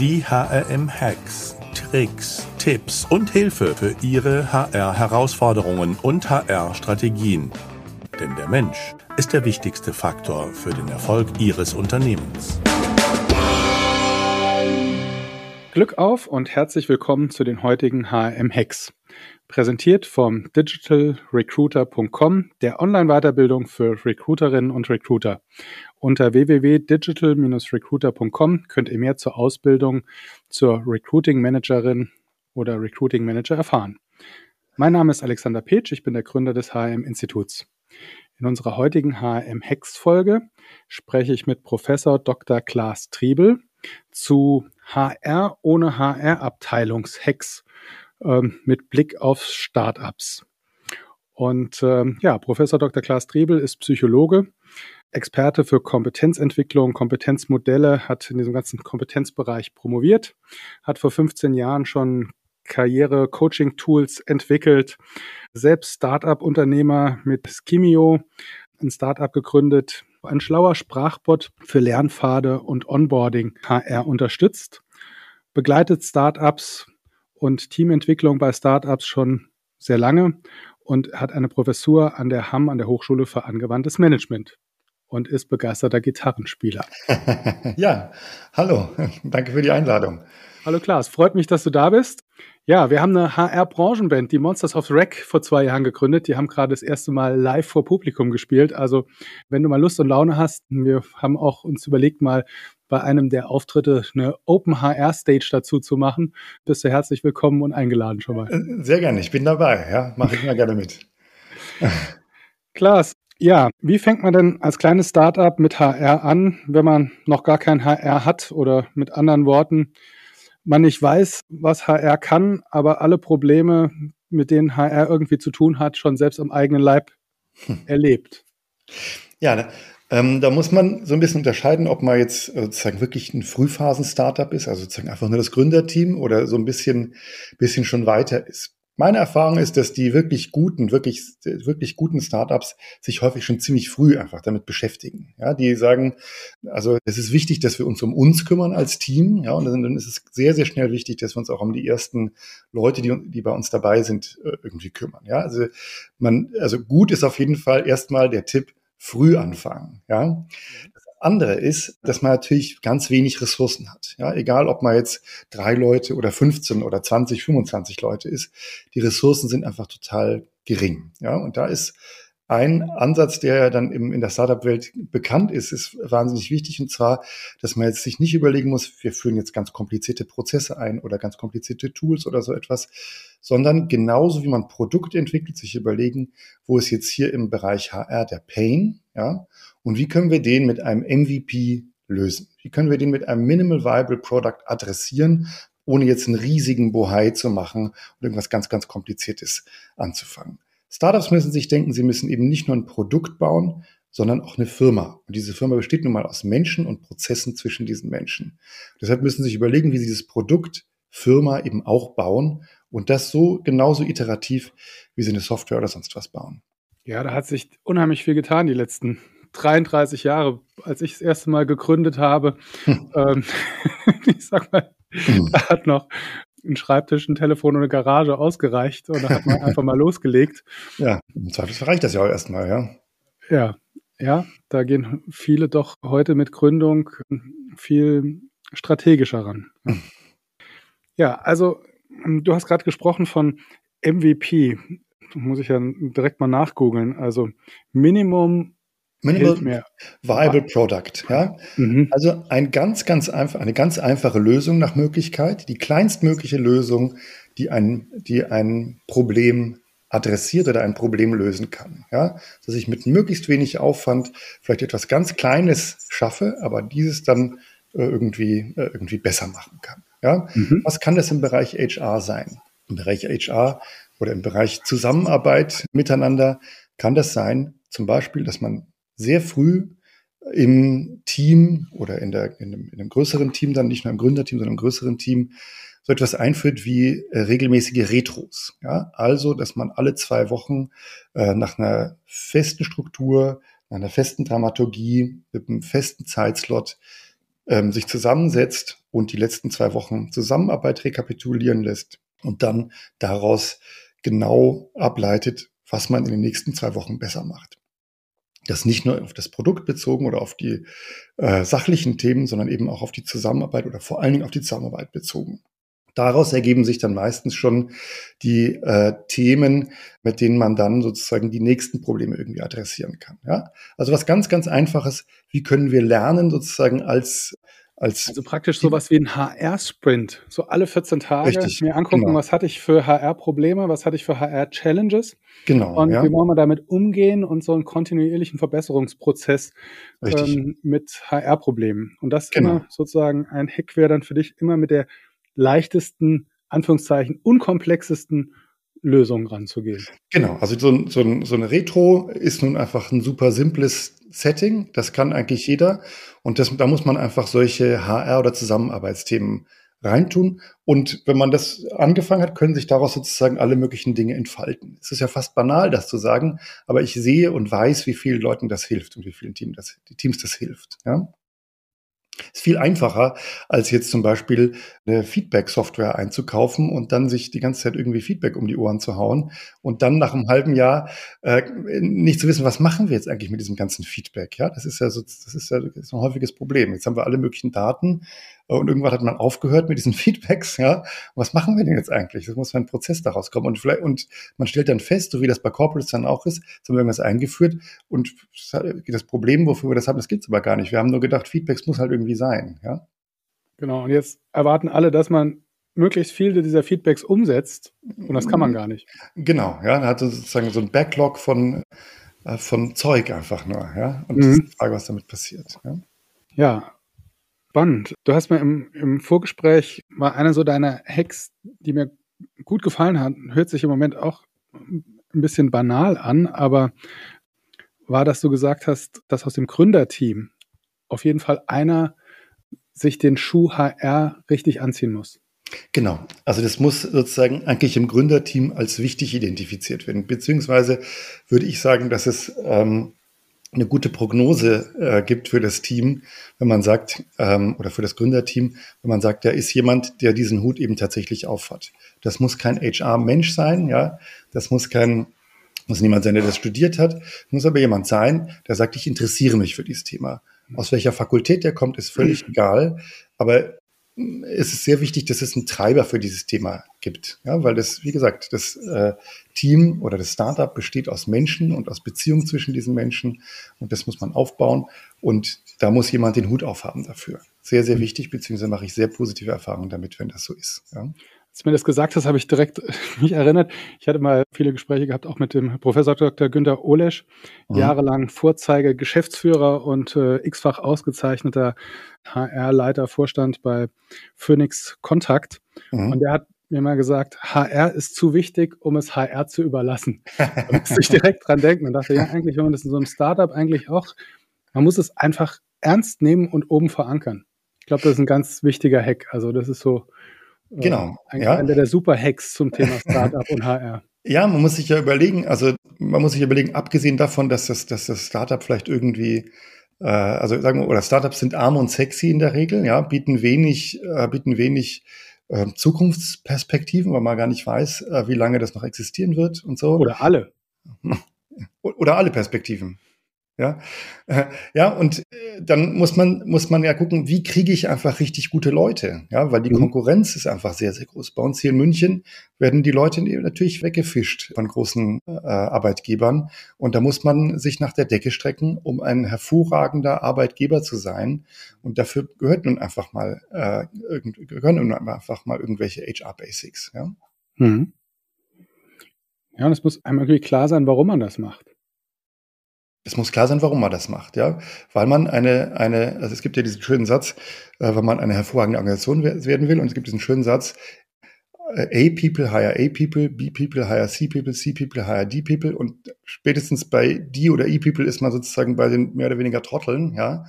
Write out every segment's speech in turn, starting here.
Die HRM-Hacks, Tricks, Tipps und Hilfe für Ihre HR-Herausforderungen und HR-Strategien. Denn der Mensch ist der wichtigste Faktor für den Erfolg Ihres Unternehmens. Glück auf und herzlich willkommen zu den heutigen HRM-Hacks. Präsentiert vom digitalrecruiter.com, der Online-Weiterbildung für Recruiterinnen und Recruiter. Unter www.digital-recruiter.com könnt ihr mehr zur Ausbildung zur Recruiting Managerin oder Recruiting Manager erfahren. Mein Name ist Alexander Petsch, ich bin der Gründer des HM Instituts. In unserer heutigen HM Hex Folge spreche ich mit Professor Dr. Klaas Triebel zu HR ohne HR Abteilungshex ähm, mit Blick auf Startups. Und ähm, ja, Professor Dr. Klaas Triebel ist Psychologe, Experte für Kompetenzentwicklung, Kompetenzmodelle, hat in diesem ganzen Kompetenzbereich promoviert, hat vor 15 Jahren schon Karriere-Coaching-Tools entwickelt, selbst Startup-Unternehmer mit Skimio, ein Startup gegründet, ein schlauer Sprachbot für Lernpfade und Onboarding HR unterstützt, begleitet Startups und Teamentwicklung bei Startups schon sehr lange und hat eine Professur an der HAM, an der Hochschule für angewandtes Management und ist begeisterter Gitarrenspieler. ja, hallo, danke für die Einladung. Hallo Klaas, freut mich, dass du da bist. Ja, wir haben eine HR-Branchenband, die Monsters of Wreck, vor zwei Jahren gegründet. Die haben gerade das erste Mal live vor Publikum gespielt. Also, wenn du mal Lust und Laune hast, wir haben auch uns überlegt, mal bei einem der Auftritte eine Open HR Stage dazu zu machen. Bist du herzlich willkommen und eingeladen schon mal. Äh, sehr gerne, ich bin dabei. Ja, mache ich mal gerne mit. Klaas, ja, wie fängt man denn als kleines Startup mit HR an, wenn man noch gar kein HR hat oder mit anderen Worten, man nicht weiß, was HR kann, aber alle Probleme, mit denen HR irgendwie zu tun hat, schon selbst am eigenen Leib hm. erlebt? Ja, ne, ähm, da muss man so ein bisschen unterscheiden, ob man jetzt äh, sozusagen wirklich ein Frühphasen-Startup ist, also sozusagen einfach nur das Gründerteam oder so ein bisschen, bisschen schon weiter ist. Meine Erfahrung ist, dass die wirklich guten, wirklich, wirklich guten Startups sich häufig schon ziemlich früh einfach damit beschäftigen. Ja, die sagen, also es ist wichtig, dass wir uns um uns kümmern als Team. Ja, und dann ist es sehr, sehr schnell wichtig, dass wir uns auch um die ersten Leute, die, die bei uns dabei sind, äh, irgendwie kümmern. Ja, also man, also gut ist auf jeden Fall erstmal der Tipp, früh anfangen. Ja, andere ist, dass man natürlich ganz wenig Ressourcen hat. Ja, egal, ob man jetzt drei Leute oder 15 oder 20, 25 Leute ist, die Ressourcen sind einfach total gering. Ja, und da ist ein Ansatz, der dann im, in der Startup-Welt bekannt ist, ist wahnsinnig wichtig. Und zwar, dass man jetzt sich nicht überlegen muss, wir führen jetzt ganz komplizierte Prozesse ein oder ganz komplizierte Tools oder so etwas, sondern genauso wie man Produkte entwickelt, sich überlegen, wo ist jetzt hier im Bereich HR der Pain, ja, und wie können wir den mit einem MVP lösen? Wie können wir den mit einem Minimal Viable Product adressieren, ohne jetzt einen riesigen Bohai zu machen und irgendwas ganz, ganz Kompliziertes anzufangen? Startups müssen sich denken, sie müssen eben nicht nur ein Produkt bauen, sondern auch eine Firma. Und diese Firma besteht nun mal aus Menschen und Prozessen zwischen diesen Menschen. Deshalb müssen sie sich überlegen, wie sie dieses Produkt Firma eben auch bauen und das so genauso iterativ, wie sie eine Software oder sonst was bauen. Ja, da hat sich unheimlich viel getan die letzten 33 Jahre, als ich das erste Mal gegründet habe. Hm. Ähm, ich sag mal, hm. da hat noch ein Schreibtisch, ein Telefon und eine Garage ausgereicht und da hat man einfach mal losgelegt. Ja, im Zweifelsfall reicht das ja auch erstmal, ja. Ja, ja, da gehen viele doch heute mit Gründung viel strategischer ran. Ja, also du hast gerade gesprochen von MVP. Muss ich ja direkt mal nachgoogeln. Also Minimum Minimal Viable Product, ja. Mhm. Also ein ganz, ganz einfach, eine ganz einfache Lösung nach Möglichkeit, die kleinstmögliche Lösung, die ein, die ein Problem adressiert oder ein Problem lösen kann, ja. Dass ich mit möglichst wenig Aufwand vielleicht etwas ganz Kleines schaffe, aber dieses dann äh, irgendwie, äh, irgendwie besser machen kann, ja. Mhm. Was kann das im Bereich HR sein? Im Bereich HR oder im Bereich Zusammenarbeit miteinander kann das sein, zum Beispiel, dass man sehr früh im Team oder in, der, in, einem, in einem größeren Team, dann nicht nur im Gründerteam, sondern im größeren Team, so etwas einführt wie äh, regelmäßige Retros. Ja? Also, dass man alle zwei Wochen äh, nach einer festen Struktur, nach einer festen Dramaturgie, mit einem festen Zeitslot ähm, sich zusammensetzt und die letzten zwei Wochen Zusammenarbeit rekapitulieren lässt und dann daraus genau ableitet, was man in den nächsten zwei Wochen besser macht. Das nicht nur auf das Produkt bezogen oder auf die äh, sachlichen Themen, sondern eben auch auf die Zusammenarbeit oder vor allen Dingen auf die Zusammenarbeit bezogen. Daraus ergeben sich dann meistens schon die äh, Themen, mit denen man dann sozusagen die nächsten Probleme irgendwie adressieren kann. Ja? Also was ganz, ganz einfaches, wie können wir lernen sozusagen als als also praktisch sowas wie ein HR-Sprint. So alle 14 Tage Richtig, mir angucken, genau. was hatte ich für HR-Probleme, was hatte ich für HR-Challenges. Genau. Und ja. wie wollen wir damit umgehen und so einen kontinuierlichen Verbesserungsprozess ähm, mit HR-Problemen. Und das genau. immer sozusagen ein Hack wäre dann für dich immer mit der leichtesten, Anführungszeichen, unkomplexesten Lösung ranzugehen. Genau, also so, so, so eine Retro ist nun einfach ein super simples Setting. Das kann eigentlich jeder. Und das, da muss man einfach solche HR- oder Zusammenarbeitsthemen reintun. Und wenn man das angefangen hat, können sich daraus sozusagen alle möglichen Dinge entfalten. Es ist ja fast banal, das zu sagen, aber ich sehe und weiß, wie vielen Leuten das hilft und wie vielen Teams das, Teams das hilft. Ja? Ist viel einfacher, als jetzt zum Beispiel eine Feedback-Software einzukaufen und dann sich die ganze Zeit irgendwie Feedback um die Ohren zu hauen und dann nach einem halben Jahr äh, nicht zu wissen, was machen wir jetzt eigentlich mit diesem ganzen Feedback. Ja, das ist ja so, das ist ja das ist ein häufiges Problem. Jetzt haben wir alle möglichen Daten und irgendwann hat man aufgehört mit diesen Feedbacks, ja. Was machen wir denn jetzt eigentlich? Das muss ein Prozess daraus kommen. Und vielleicht, und man stellt dann fest, so wie das bei Corporates dann auch ist, jetzt haben wir irgendwas eingeführt und das Problem, wofür wir das haben, das gibt's aber gar nicht. Wir haben nur gedacht, Feedbacks muss halt irgendwie sein, ja. Genau. Und jetzt erwarten alle, dass man möglichst viele dieser Feedbacks umsetzt. Und das kann man gar nicht. Genau, ja. Man hat sozusagen so ein Backlog von, äh, von Zeug einfach nur, ja. Und mhm. das ist die Frage, was damit passiert. Ja, ja Spannend. Du hast mir im, im Vorgespräch mal eine so deiner Hacks, die mir gut gefallen hat, hört sich im Moment auch ein bisschen banal an, aber war, dass du gesagt hast, dass aus dem Gründerteam auf jeden Fall einer sich den Schuh HR richtig anziehen muss. Genau. Also das muss sozusagen eigentlich im Gründerteam als wichtig identifiziert werden. Beziehungsweise würde ich sagen, dass es ähm, eine gute Prognose äh, gibt für das Team, wenn man sagt, ähm, oder für das Gründerteam, wenn man sagt, da ist jemand, der diesen Hut eben tatsächlich aufhat. Das muss kein HR-Mensch sein, ja, das muss kein, muss niemand sein, der das studiert hat, muss aber jemand sein, der sagt, ich interessiere mich für dieses Thema. Aus welcher Fakultät der kommt, ist völlig egal, aber es ist sehr wichtig, dass es einen Treiber für dieses Thema gibt. Ja, weil das, wie gesagt, das äh, Team oder das Startup besteht aus Menschen und aus Beziehungen zwischen diesen Menschen und das muss man aufbauen und da muss jemand den Hut aufhaben dafür. Sehr, sehr wichtig, beziehungsweise mache ich sehr positive Erfahrungen damit, wenn das so ist. Ja. Als du mir das gesagt hast, habe ich direkt mich erinnert. Ich hatte mal viele Gespräche gehabt, auch mit dem Professor Dr. Günter Olesch, mhm. jahrelang Vorzeige, Geschäftsführer und äh, x-fach ausgezeichneter HR-Leiter, Vorstand bei Phoenix Kontakt. Mhm. Und der hat mir mal gesagt, HR ist zu wichtig, um es HR zu überlassen. Da musste ich direkt dran denken und dachte, ja, eigentlich, wenn man das in so einem Startup eigentlich auch, man muss es einfach ernst nehmen und oben verankern. Ich glaube, das ist ein ganz wichtiger Hack. Also das ist so, Genau. Ein, ja. Einer der super Hacks zum Thema Startup und HR. Ja, man muss sich ja überlegen, also man muss sich überlegen, abgesehen davon, dass das, dass das Startup vielleicht irgendwie, äh, also sagen wir, oder Startups sind arm und sexy in der Regel, ja, bieten wenig, äh, bieten wenig äh, Zukunftsperspektiven, weil man gar nicht weiß, äh, wie lange das noch existieren wird und so. Oder alle. Oder alle Perspektiven. Ja, äh, ja und äh, dann muss man, muss man ja gucken, wie kriege ich einfach richtig gute Leute? Ja, weil die mhm. Konkurrenz ist einfach sehr, sehr groß. Bei uns hier in München werden die Leute natürlich weggefischt von großen äh, Arbeitgebern. Und da muss man sich nach der Decke strecken, um ein hervorragender Arbeitgeber zu sein. Und dafür gehört nun einfach mal, äh, gehören nun einfach mal irgendwelche HR-Basics. Ja? Mhm. Ja, und es muss einem irgendwie klar sein, warum man das macht. Es muss klar sein, warum man das macht, ja. Weil man eine, eine, also es gibt ja diesen schönen Satz, äh, wenn man eine hervorragende Organisation werden will, und es gibt diesen schönen Satz, äh, A people hire A people, B people hire C people, C people hire D people und spätestens bei D oder E people ist man sozusagen bei den mehr oder weniger Trotteln, ja.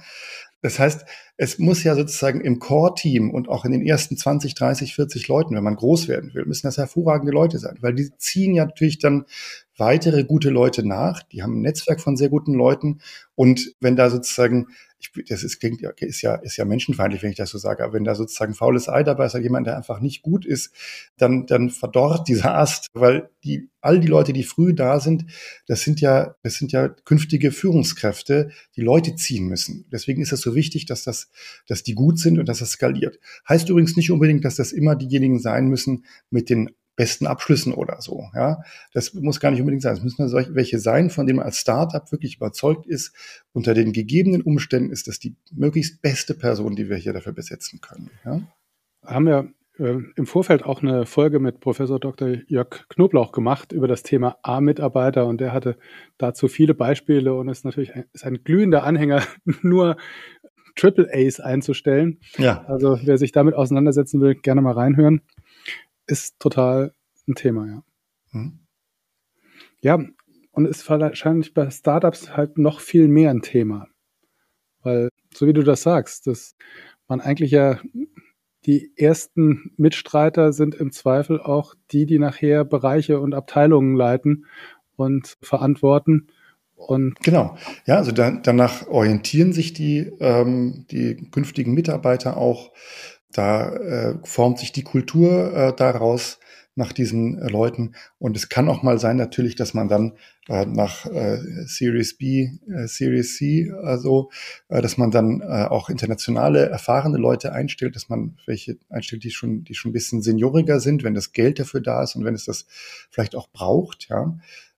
Das heißt, es muss ja sozusagen im Core-Team und auch in den ersten 20, 30, 40 Leuten, wenn man groß werden will, müssen das hervorragende Leute sein, weil die ziehen ja natürlich dann weitere gute Leute nach. Die haben ein Netzwerk von sehr guten Leuten. Und wenn da sozusagen ich, das ist, klingt, ist ja, ist ja menschenfeindlich, wenn ich das so sage, aber wenn da sozusagen faules Ei dabei ist, jemand, der einfach nicht gut ist, dann, dann verdorrt dieser Ast, weil die, all die Leute, die früh da sind, das sind ja, das sind ja künftige Führungskräfte, die Leute ziehen müssen. Deswegen ist es so wichtig, dass das, dass die gut sind und dass das skaliert. Heißt übrigens nicht unbedingt, dass das immer diejenigen sein müssen mit den besten Abschlüssen oder so. Ja, das muss gar nicht unbedingt sein. Es müssen solche, welche sein, von denen man als Startup wirklich überzeugt ist. Unter den gegebenen Umständen ist das die möglichst beste Person, die wir hier dafür besetzen können. Ja? Haben wir äh, im Vorfeld auch eine Folge mit Professor Dr. Jörg Knoblauch gemacht über das Thema A-Mitarbeiter und der hatte dazu viele Beispiele und ist natürlich ein, ist ein glühender Anhänger, nur Triple A's einzustellen. Ja. Also wer sich damit auseinandersetzen will, gerne mal reinhören ist total ein Thema, ja. Mhm. Ja, und ist wahrscheinlich bei Startups halt noch viel mehr ein Thema. Weil, so wie du das sagst, dass man eigentlich ja die ersten Mitstreiter sind im Zweifel auch die, die nachher Bereiche und Abteilungen leiten und verantworten. Und genau, ja, also da, danach orientieren sich die, ähm, die künftigen Mitarbeiter auch da äh, formt sich die Kultur äh, daraus nach diesen äh, Leuten. Und es kann auch mal sein, natürlich, dass man dann äh, nach äh, Series B, äh, Series C, also, äh, dass man dann äh, auch internationale, erfahrene Leute einstellt, dass man welche einstellt, die schon, die schon ein bisschen senioriger sind, wenn das Geld dafür da ist und wenn es das vielleicht auch braucht, ja.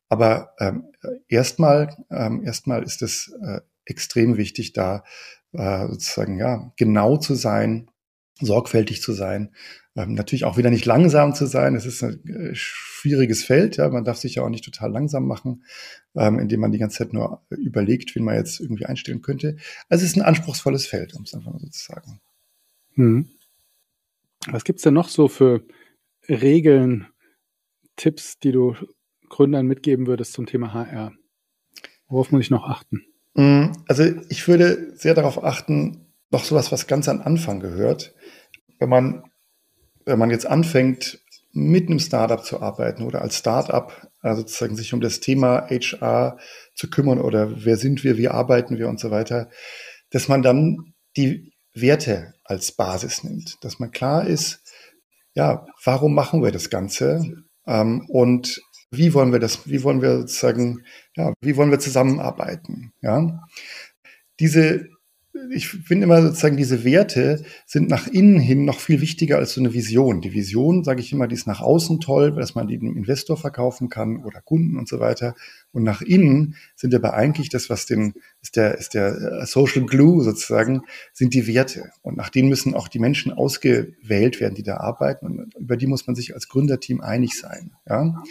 Aber ähm, erstmal, ähm, erstmal ist es äh, extrem wichtig, da äh, sozusagen ja genau zu sein, sorgfältig zu sein. Ähm, natürlich auch wieder nicht langsam zu sein. Es ist ein äh, schwieriges Feld. Ja. Man darf sich ja auch nicht total langsam machen, ähm, indem man die ganze Zeit nur überlegt, wen man jetzt irgendwie einstellen könnte. Also es ist ein anspruchsvolles Feld, um es einfach mal so zu sagen. Hm. Was gibt's denn noch so für Regeln, Tipps, die du Gründern mitgeben würdest zum Thema HR? Worauf muss ich noch achten? Hm, also ich würde sehr darauf achten, noch sowas, was ganz am Anfang gehört. Wenn man, wenn man jetzt anfängt, mit einem Startup zu arbeiten oder als Startup also sozusagen sich um das Thema HR zu kümmern oder wer sind wir, wie arbeiten wir und so weiter, dass man dann die Werte als Basis nimmt, dass man klar ist, ja, warum machen wir das Ganze? Ähm, und wie wollen wir das, wie wollen wir sozusagen, ja, wie wollen wir zusammenarbeiten, ja. Diese ich finde immer sozusagen, diese Werte sind nach innen hin noch viel wichtiger als so eine Vision. Die Vision, sage ich immer, die ist nach außen toll, dass man die dem Investor verkaufen kann oder Kunden und so weiter. Und nach innen sind aber eigentlich das, was den, ist der, ist der äh, Social Glue sozusagen, sind die Werte. Und nach denen müssen auch die Menschen ausgewählt werden, die da arbeiten. Und über die muss man sich als Gründerteam einig sein. Ja.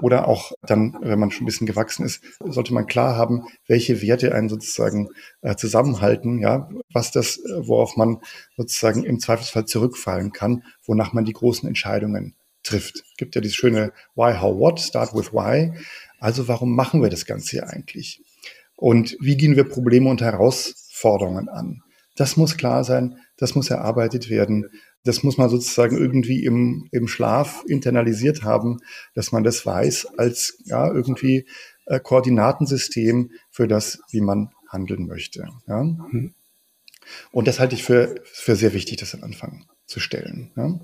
Oder auch dann, wenn man schon ein bisschen gewachsen ist, sollte man klar haben, welche Werte einen sozusagen äh, zusammenhalten, ja, was das, äh, worauf man sozusagen im Zweifelsfall zurückfallen kann, wonach man die großen Entscheidungen trifft. Es gibt ja dieses schöne Why, How, What, Start with Why. Also warum machen wir das Ganze hier eigentlich? Und wie gehen wir Probleme und Herausforderungen an? Das muss klar sein, das muss erarbeitet werden das muss man sozusagen irgendwie im, im Schlaf internalisiert haben, dass man das weiß als ja irgendwie äh, Koordinatensystem für das, wie man handeln möchte. Ja? Mhm. Und das halte ich für, für sehr wichtig, das am Anfang zu stellen. Ja?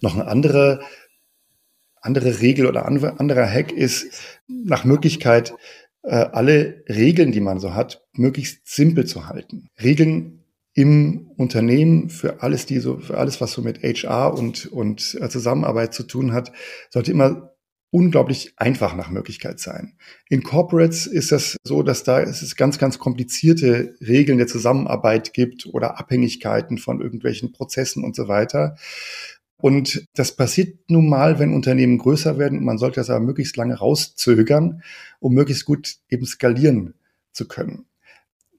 Noch eine andere, andere Regel oder anderer Hack ist nach Möglichkeit, alle Regeln, die man so hat, möglichst simpel zu halten. Regeln im Unternehmen für alles, die so, für alles, was so mit HR und, und äh, Zusammenarbeit zu tun hat, sollte immer unglaublich einfach nach Möglichkeit sein. In Corporates ist das so, dass da es ganz, ganz komplizierte Regeln der Zusammenarbeit gibt oder Abhängigkeiten von irgendwelchen Prozessen und so weiter. Und das passiert nun mal, wenn Unternehmen größer werden. Man sollte das aber möglichst lange rauszögern, um möglichst gut eben skalieren zu können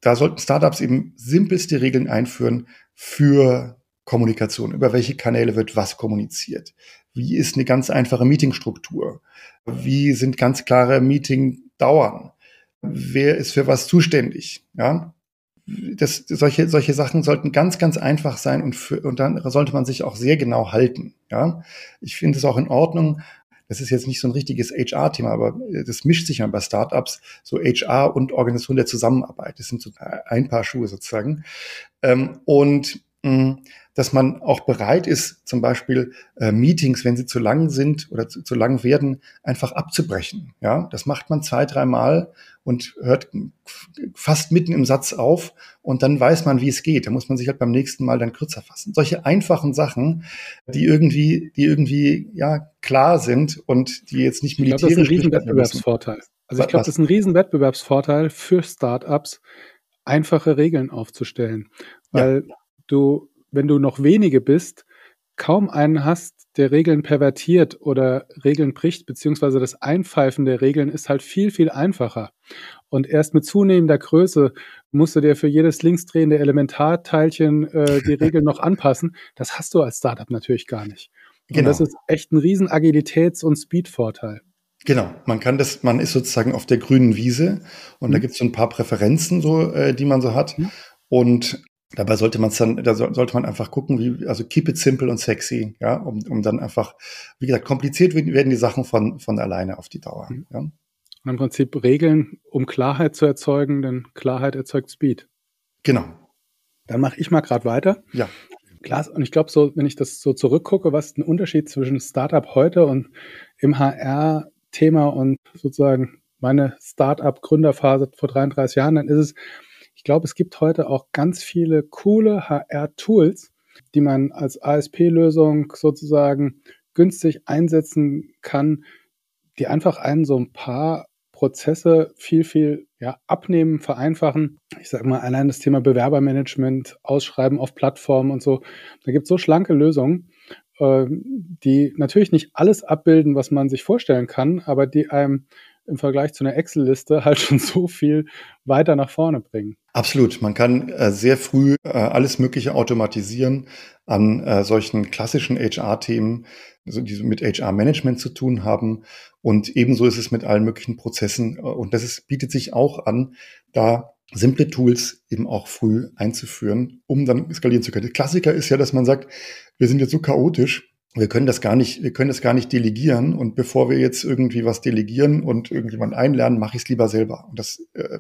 da sollten Startups eben simpelste Regeln einführen für Kommunikation. Über welche Kanäle wird was kommuniziert? Wie ist eine ganz einfache Meetingstruktur? Wie sind ganz klare Meetingdauern? Wer ist für was zuständig? Ja, das, solche, solche Sachen sollten ganz, ganz einfach sein und, für, und dann sollte man sich auch sehr genau halten. Ja, ich finde es auch in Ordnung, das ist jetzt nicht so ein richtiges HR-Thema, aber das mischt sich ja bei Startups, so HR und Organisation der Zusammenarbeit. Das sind so ein paar Schuhe sozusagen. Ähm, und dass man auch bereit ist, zum Beispiel äh, Meetings, wenn sie zu lang sind oder zu, zu lang werden, einfach abzubrechen. Ja, das macht man zwei, dreimal und hört fast mitten im Satz auf und dann weiß man, wie es geht. Da muss man sich halt beim nächsten Mal dann kürzer fassen. Solche einfachen Sachen, die irgendwie, die irgendwie ja klar sind und die jetzt nicht militärisch. Ich glaube, das ist ein riesen Wettbewerbsvorteil. Also ich glaube, das ist ein riesen Wettbewerbsvorteil für Startups, einfache Regeln aufzustellen, weil ja. Du wenn du noch wenige bist, kaum einen hast, der Regeln pervertiert oder Regeln bricht, beziehungsweise das Einpfeifen der Regeln ist halt viel, viel einfacher. Und erst mit zunehmender Größe musst du dir für jedes linksdrehende Elementarteilchen äh, die Regeln noch anpassen. Das hast du als Startup natürlich gar nicht. Genau. Und das ist echt ein riesen Agilitäts- und Speed-Vorteil. Genau, man kann das, man ist sozusagen auf der grünen Wiese und mhm. da gibt es so ein paar Präferenzen, so, äh, die man so hat. Mhm. Und Dabei sollte man dann, da sollte man einfach gucken, wie, also keep it simple und sexy, ja, um, um dann einfach, wie gesagt, kompliziert werden die Sachen von, von alleine auf die Dauer. Mhm. Ja. Und im Prinzip Regeln, um Klarheit zu erzeugen, denn Klarheit erzeugt Speed. Genau. Dann mache ich mal gerade weiter. Ja. Klar, und ich glaube, so, wenn ich das so zurückgucke, was ist ein Unterschied zwischen Startup heute und im HR-Thema und sozusagen meine Startup-Gründerphase vor 33 Jahren, dann ist es, ich glaube, es gibt heute auch ganz viele coole HR-Tools, die man als ASP-Lösung sozusagen günstig einsetzen kann, die einfach einen so ein paar Prozesse viel, viel ja, abnehmen, vereinfachen. Ich sage mal, allein das Thema Bewerbermanagement, Ausschreiben auf Plattformen und so. Da gibt es so schlanke Lösungen, äh, die natürlich nicht alles abbilden, was man sich vorstellen kann, aber die einem im Vergleich zu einer Excel-Liste halt schon so viel weiter nach vorne bringen. Absolut. Man kann äh, sehr früh äh, alles Mögliche automatisieren an äh, solchen klassischen HR-Themen, also die mit HR-Management zu tun haben. Und ebenso ist es mit allen möglichen Prozessen. Und das ist, bietet sich auch an, da simple Tools eben auch früh einzuführen, um dann skalieren zu können. Der Klassiker ist ja, dass man sagt, wir sind jetzt so chaotisch, wir können das gar nicht, wir können das gar nicht delegieren. Und bevor wir jetzt irgendwie was delegieren und irgendjemand einlernen, mache ich es lieber selber. Und das äh,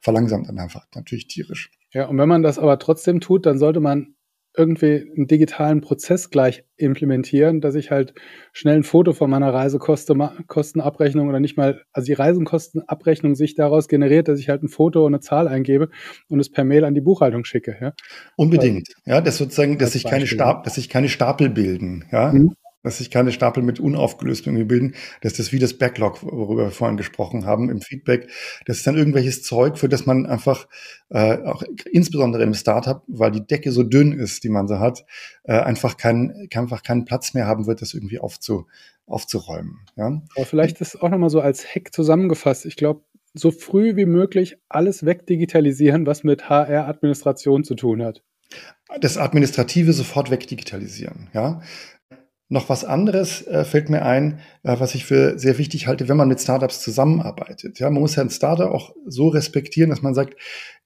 verlangsamt dann einfach natürlich tierisch. Ja, und wenn man das aber trotzdem tut, dann sollte man irgendwie einen digitalen Prozess gleich implementieren, dass ich halt schnell ein Foto von meiner Reisekostenabrechnung oder nicht mal, also die Reisenkostenabrechnung sich daraus generiert, dass ich halt ein Foto und eine Zahl eingebe und es per Mail an die Buchhaltung schicke. Ja? Unbedingt. Ja, das sozusagen, dass sich keine, Stapel, dass sich keine Stapel bilden. Ja. Mhm dass sich keine Stapel mit unaufgelöst irgendwie bilden. Das ist wie das Backlog, worüber wir vorhin gesprochen haben im Feedback. Das ist dann irgendwelches Zeug, für das man einfach, äh, auch insbesondere im Startup, weil die Decke so dünn ist, die man so hat, äh, einfach, kein, einfach keinen Platz mehr haben wird, das irgendwie aufzu, aufzuräumen. Ja? Aber vielleicht ist auch nochmal so als Hack zusammengefasst. Ich glaube, so früh wie möglich alles wegdigitalisieren, was mit HR-Administration zu tun hat. Das Administrative sofort wegdigitalisieren, ja. Noch was anderes äh, fällt mir ein, äh, was ich für sehr wichtig halte, wenn man mit Startups zusammenarbeitet. Ja, man muss ja ein Startup auch so respektieren, dass man sagt,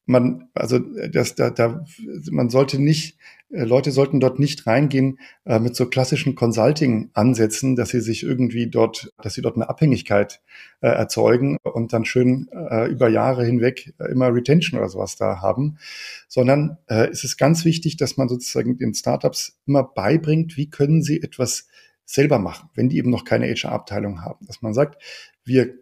man, also das, da, da, man sollte nicht, äh, Leute sollten dort nicht reingehen äh, mit so klassischen Consulting-Ansätzen, dass sie sich irgendwie dort, dass sie dort eine Abhängigkeit äh, erzeugen und dann schön äh, über Jahre hinweg äh, immer Retention oder sowas da haben, sondern äh, es ist ganz wichtig, dass man sozusagen den Startups immer beibringt, wie können sie etwas selber machen, wenn die eben noch keine HR-Abteilung haben. Dass man sagt, wir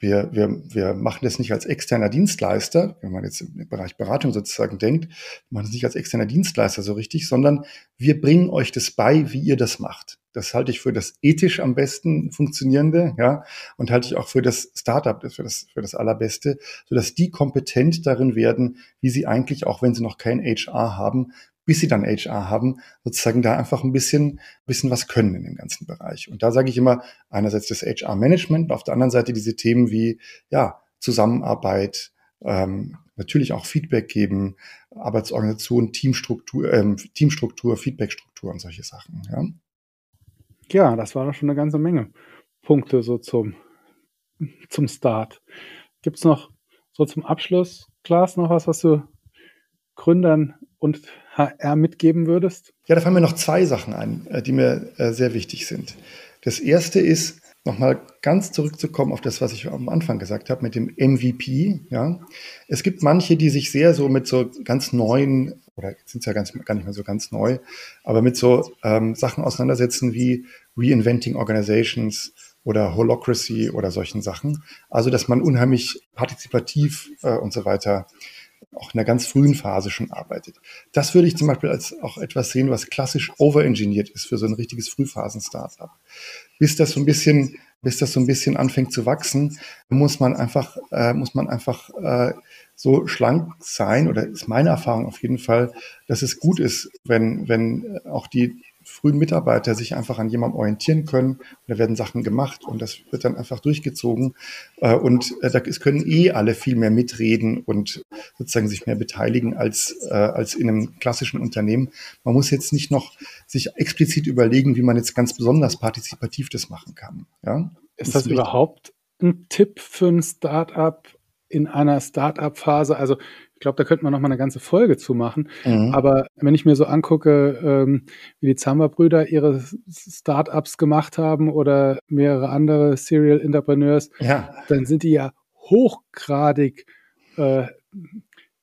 wir, wir, wir machen das nicht als externer Dienstleister, wenn man jetzt im Bereich Beratung sozusagen denkt, wir machen das nicht als externer Dienstleister so richtig, sondern wir bringen euch das bei, wie ihr das macht. Das halte ich für das ethisch am besten funktionierende, ja, und halte ich auch für das Startup, für das, für das allerbeste, sodass die kompetent darin werden, wie sie eigentlich, auch wenn sie noch kein HR haben, bis sie dann HR haben, sozusagen da einfach ein bisschen, bisschen was können in dem ganzen Bereich. Und da sage ich immer, einerseits das HR-Management, auf der anderen Seite diese Themen wie, ja, Zusammenarbeit, ähm, natürlich auch Feedback geben, Arbeitsorganisation, Teamstruktur, ähm, Teamstruktur, Feedbackstruktur und solche Sachen. Ja. ja, das war doch schon eine ganze Menge Punkte so zum, zum Start. Gibt es noch so zum Abschluss, Klaas, noch was, was du Gründern und HR mitgeben würdest? Ja, da fallen mir noch zwei Sachen ein, äh, die mir äh, sehr wichtig sind. Das erste ist, nochmal ganz zurückzukommen auf das, was ich am Anfang gesagt habe mit dem MVP. Ja, es gibt manche, die sich sehr so mit so ganz neuen oder sind es ja ganz, gar nicht mehr so ganz neu, aber mit so ähm, Sachen auseinandersetzen wie Reinventing Organizations oder Holocracy oder solchen Sachen. Also, dass man unheimlich partizipativ äh, und so weiter auch in der ganz frühen Phase schon arbeitet. Das würde ich zum Beispiel als auch etwas sehen, was klassisch overengineert ist für so ein richtiges Frühphasen-Startup. Bis das so ein bisschen, bis das so ein bisschen anfängt zu wachsen, muss man einfach, äh, muss man einfach äh, so schlank sein, oder ist meine Erfahrung auf jeden Fall, dass es gut ist, wenn, wenn auch die frühen Mitarbeiter sich einfach an jemandem orientieren können. Und da werden Sachen gemacht und das wird dann einfach durchgezogen. Äh, und äh, da können eh alle viel mehr mitreden und sozusagen sich mehr beteiligen als, äh, als in einem klassischen Unternehmen. Man muss jetzt nicht noch sich explizit überlegen, wie man jetzt ganz besonders partizipativ das machen kann. Ja? Ist das, das überhaupt ein Tipp für ein Startup in einer Startup-Phase? Also ich glaube, da könnte man noch mal eine ganze Folge zu machen. Mhm. Aber wenn ich mir so angucke, ähm, wie die Zamba-Brüder ihre Startups gemacht haben oder mehrere andere Serial Entrepreneurs, ja. dann sind die ja hochgradig äh,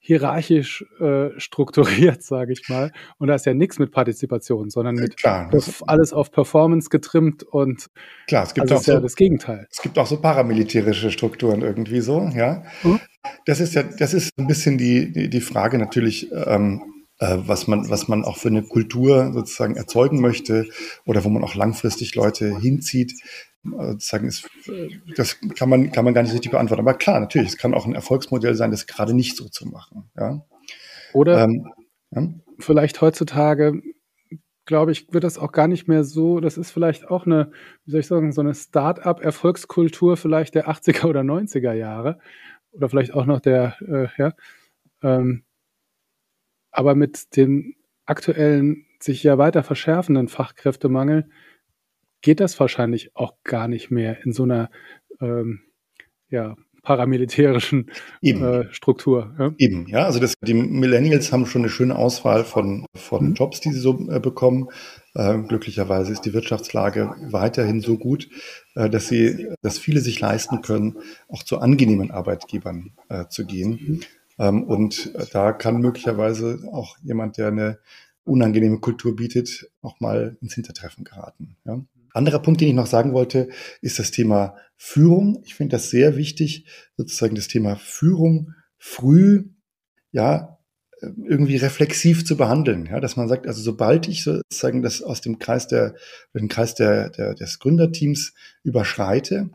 hierarchisch äh, strukturiert, sage ich mal. Und da ist ja nichts mit Partizipation, sondern mit Klar, alles auf Performance getrimmt und Klar, es gibt also auch so, ja das Gegenteil. Es gibt auch so paramilitärische Strukturen irgendwie so, ja. Mhm. Das ist ja, das ist ein bisschen die, die, die Frage natürlich, ähm, äh, was man, was man auch für eine Kultur sozusagen erzeugen möchte oder wo man auch langfristig Leute hinzieht. Äh, sozusagen ist, äh, das kann man, kann man gar nicht richtig beantworten. Aber klar, natürlich, es kann auch ein Erfolgsmodell sein, das gerade nicht so zu machen. Ja? Oder ähm, ja? vielleicht heutzutage, glaube ich, wird das auch gar nicht mehr so, das ist vielleicht auch eine, wie soll ich sagen, so eine Start-up-Erfolgskultur vielleicht der 80er oder 90er Jahre oder vielleicht auch noch der, äh, ja, ähm, aber mit dem aktuellen, sich ja weiter verschärfenden Fachkräftemangel geht das wahrscheinlich auch gar nicht mehr in so einer ähm, ja, paramilitärischen äh, Struktur. Ja? Eben, ja. Also das, die Millennials haben schon eine schöne Auswahl von, von mhm. Jobs, die sie so äh, bekommen. Äh, glücklicherweise ist die Wirtschaftslage weiterhin so gut, äh, dass sie, dass viele sich leisten können, auch zu angenehmen Arbeitgebern äh, zu gehen. Mhm. Ähm, und da kann möglicherweise auch jemand, der eine unangenehme Kultur bietet, auch mal ins Hintertreffen geraten. Ja? Anderer Punkt, den ich noch sagen wollte, ist das Thema Führung. Ich finde das sehr wichtig, sozusagen das Thema Führung früh, ja, irgendwie reflexiv zu behandeln. Ja, dass man sagt, also sobald ich sozusagen das aus dem Kreis der, den Kreis der, der, des Gründerteams überschreite,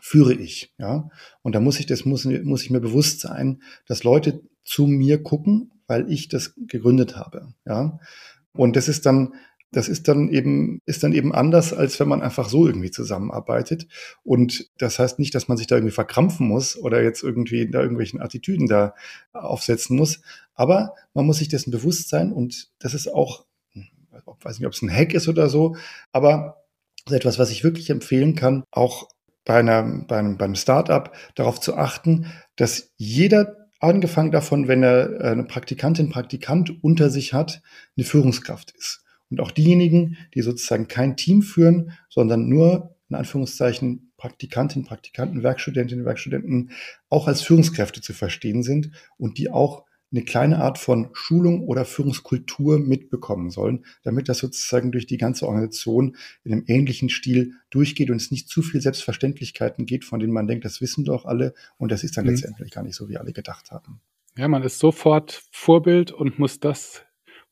führe ich. Ja, und da muss ich, das muss, muss ich mir bewusst sein, dass Leute zu mir gucken, weil ich das gegründet habe. Ja, und das ist dann das ist dann eben, ist dann eben anders, als wenn man einfach so irgendwie zusammenarbeitet. Und das heißt nicht, dass man sich da irgendwie verkrampfen muss oder jetzt irgendwie da irgendwelchen Attitüden da aufsetzen muss. Aber man muss sich dessen bewusst sein und das ist auch, ich weiß nicht, ob es ein Hack ist oder so, aber etwas, was ich wirklich empfehlen kann, auch bei einer, bei einem, beim Startup darauf zu achten, dass jeder angefangen davon, wenn er eine Praktikantin, Praktikant unter sich hat, eine Führungskraft ist. Und auch diejenigen, die sozusagen kein Team führen, sondern nur in Anführungszeichen Praktikantinnen, Praktikanten, Werkstudentinnen, Werkstudenten auch als Führungskräfte zu verstehen sind und die auch eine kleine Art von Schulung oder Führungskultur mitbekommen sollen, damit das sozusagen durch die ganze Organisation in einem ähnlichen Stil durchgeht und es nicht zu viel Selbstverständlichkeiten geht, von denen man denkt, das wissen doch alle und das ist dann mhm. letztendlich gar nicht so, wie alle gedacht haben. Ja, man ist sofort Vorbild und muss das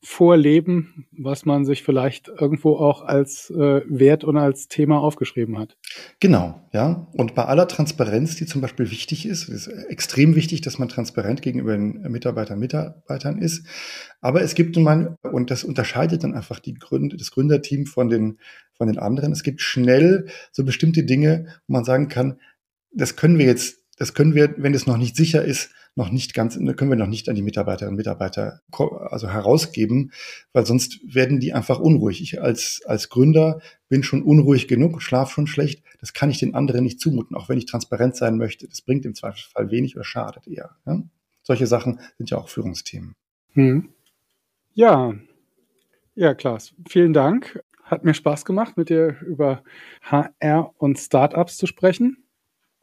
vorleben, was man sich vielleicht irgendwo auch als äh, Wert und als Thema aufgeschrieben hat. Genau, ja. Und bei aller Transparenz, die zum Beispiel wichtig ist, ist extrem wichtig, dass man transparent gegenüber den Mitarbeitern, Mitarbeitern ist. Aber es gibt nun mal, und das unterscheidet dann einfach die Gründe, das Gründerteam von den, von den anderen. Es gibt schnell so bestimmte Dinge, wo man sagen kann, das können wir jetzt, das können wir, wenn es noch nicht sicher ist, noch nicht ganz, können wir noch nicht an die Mitarbeiterinnen und Mitarbeiter also herausgeben, weil sonst werden die einfach unruhig. Ich als, als Gründer bin schon unruhig genug, schlafe schon schlecht. Das kann ich den anderen nicht zumuten, auch wenn ich transparent sein möchte. Das bringt im Zweifelsfall wenig oder schadet eher. Ja? Solche Sachen sind ja auch Führungsthemen. Hm. Ja, ja, Klaas, vielen Dank. Hat mir Spaß gemacht, mit dir über HR und Startups zu sprechen.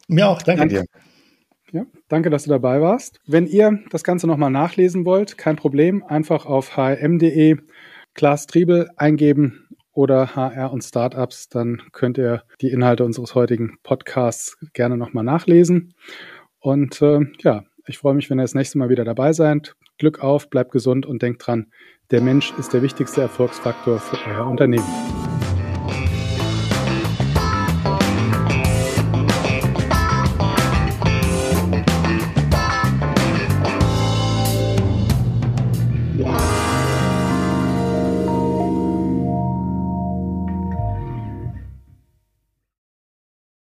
Mir auch, danke, danke. dir. Ja, danke, dass du dabei warst. Wenn ihr das Ganze nochmal nachlesen wollt, kein Problem, einfach auf hm.de Klaas Triebel eingeben oder HR und Startups, dann könnt ihr die Inhalte unseres heutigen Podcasts gerne nochmal nachlesen. Und äh, ja, ich freue mich, wenn ihr das nächste Mal wieder dabei seid. Glück auf, bleibt gesund und denkt dran, der Mensch ist der wichtigste Erfolgsfaktor für euer Unternehmen.